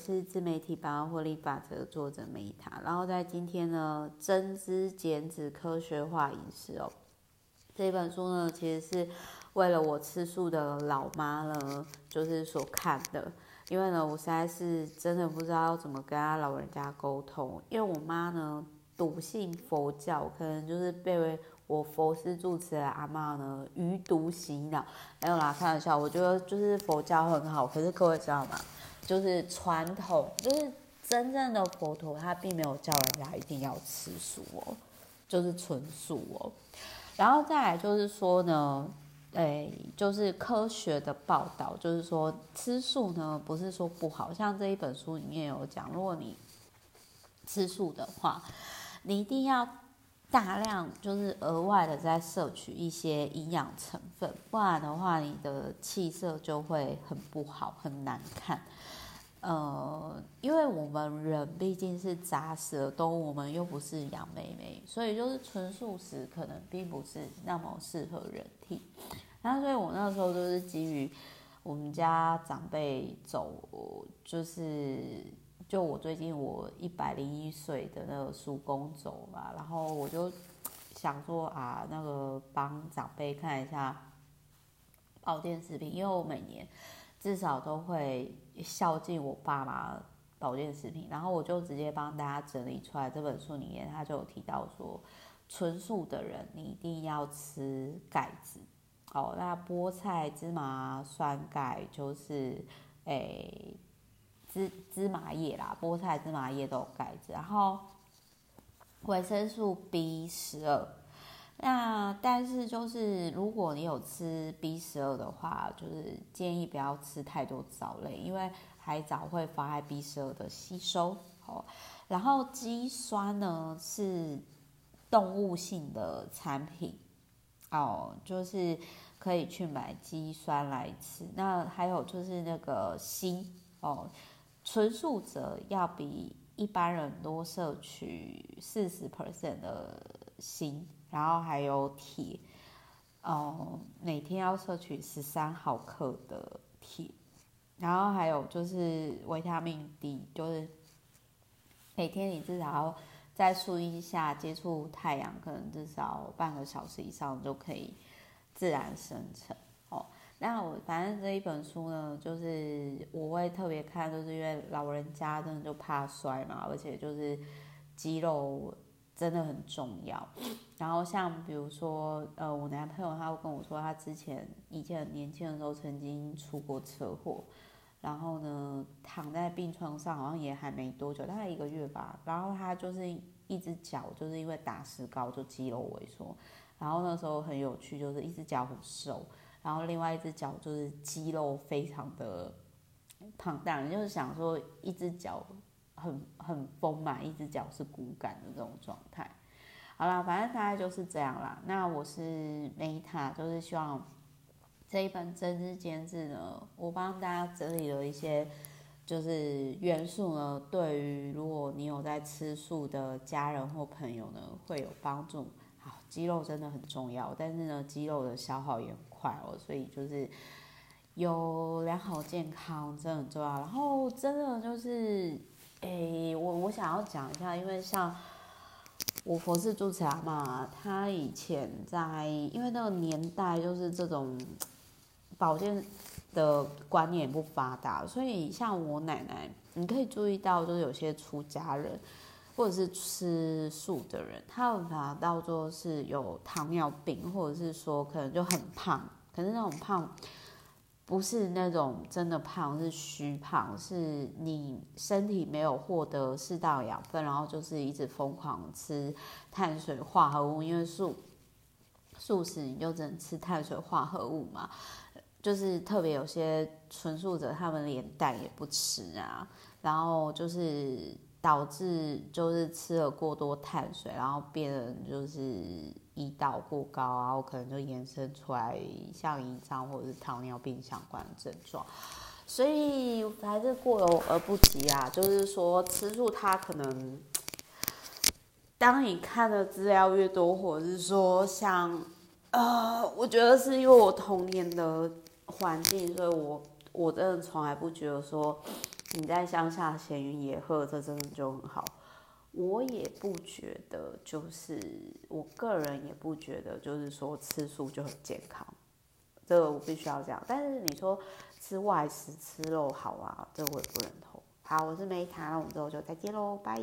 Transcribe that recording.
是自媒体百万获利法则作者梅塔，然后在今天呢，增脂减脂科学化饮食哦，这本书呢，其实是为了我吃素的老妈呢，就是所看的，因为呢，我实在是真的不知道要怎么跟他老人家沟通，因为我妈呢，笃信佛教，可能就是被我佛师住持的阿妈呢余毒洗脑，没有啦，开玩笑，我觉得就是佛教很好，可是各位知道吗？就是传统，就是真正的佛陀，他并没有叫人家一定要吃素哦，就是纯素哦。然后再来就是说呢，诶，就是科学的报道，就是说吃素呢，不是说不好，像这一本书里面有讲，如果你吃素的话，你一定要大量，就是额外的再摄取一些营养成分，不然的话，你的气色就会很不好，很难看。呃，因为我们人毕竟是杂食的动物，我们又不是杨妹妹，所以就是纯素食可能并不是那么适合人体。然后，所以我那时候就是基于我们家长辈走，就是就我最近我一百零一岁的那个叔公走嘛，然后我就想说啊，那个帮长辈看一下保健食品，因为我每年至少都会。孝敬我爸妈保健食品，然后我就直接帮大家整理出来。这本书里面他就有提到说，纯素的人你一定要吃钙质。哦，那菠菜、芝麻、酸钙就是，诶、芝芝麻叶啦，菠菜、芝麻叶都有钙质。然后维生素 B 十二。那但是就是，如果你有吃 B 十二的话，就是建议不要吃太多藻类，因为海藻会妨碍 B 十二的吸收。哦，然后肌酸呢是动物性的产品，哦，就是可以去买肌酸来吃。那还有就是那个锌，哦，纯素者要比一般人多摄取四十 percent 的锌。然后还有铁，哦，每天要摄取十三毫克的铁，然后还有就是维他命 D，就是每天你至少要在树荫下接触太阳，可能至少半个小时以上就可以自然生成。那我反正这一本书呢，就是我会特别看，就是因为老人家真的就怕摔嘛，而且就是肌肉。真的很重要。然后像比如说，呃，我男朋友他会跟我说，他之前以前年轻的时候曾经出过车祸，然后呢躺在病床上，好像也还没多久，大概一个月吧。然后他就是一只脚就是因为打石膏就肌肉萎缩，然后那时候很有趣，就是一只脚很瘦，然后另外一只脚就是肌肉非常的庞大，就是想说一只脚。很很丰满，一只脚是骨感的这种状态。好啦，反正大概就是这样啦。那我是梅塔，就是希望这一本增脂减脂呢，我帮大家整理了一些就是元素呢，对于如果你有在吃素的家人或朋友呢，会有帮助。肌肉真的很重要，但是呢，肌肉的消耗也很快哦，所以就是有良好健康真的很重要。然后真的就是。诶、我我想要讲一下，因为像我佛寺住持阿嬷，他以前在，因为那个年代就是这种保健的观念不发达，所以像我奶奶，你可以注意到，就是有些出家人或者是吃素的人，他们把它当作是有糖尿病，或者是说可能就很胖，可是那种胖。不是那种真的胖，是虚胖，是你身体没有获得适当养分，然后就是一直疯狂吃碳水化合物，因为素素食你就只能吃碳水化合物嘛，就是特别有些纯素者，他们连蛋也不吃啊，然后就是导致就是吃了过多碳水，然后变得就是。胰岛过高啊，我可能就延伸出来像胰脏或者是糖尿病相关的症状，所以还是过犹而不及啊。就是说吃素，它可能当你看的资料越多，或者是说像呃，我觉得是因为我童年的环境，所以我我真的从来不觉得说你在乡下闲云野鹤，这真的就很好。我也不觉得，就是我个人也不觉得，就是说吃素就很健康。这个我必须要这样。但是你说吃外食吃肉好啊，这个我也不认同。好，我是梅塔，那我们之后就再见喽，拜。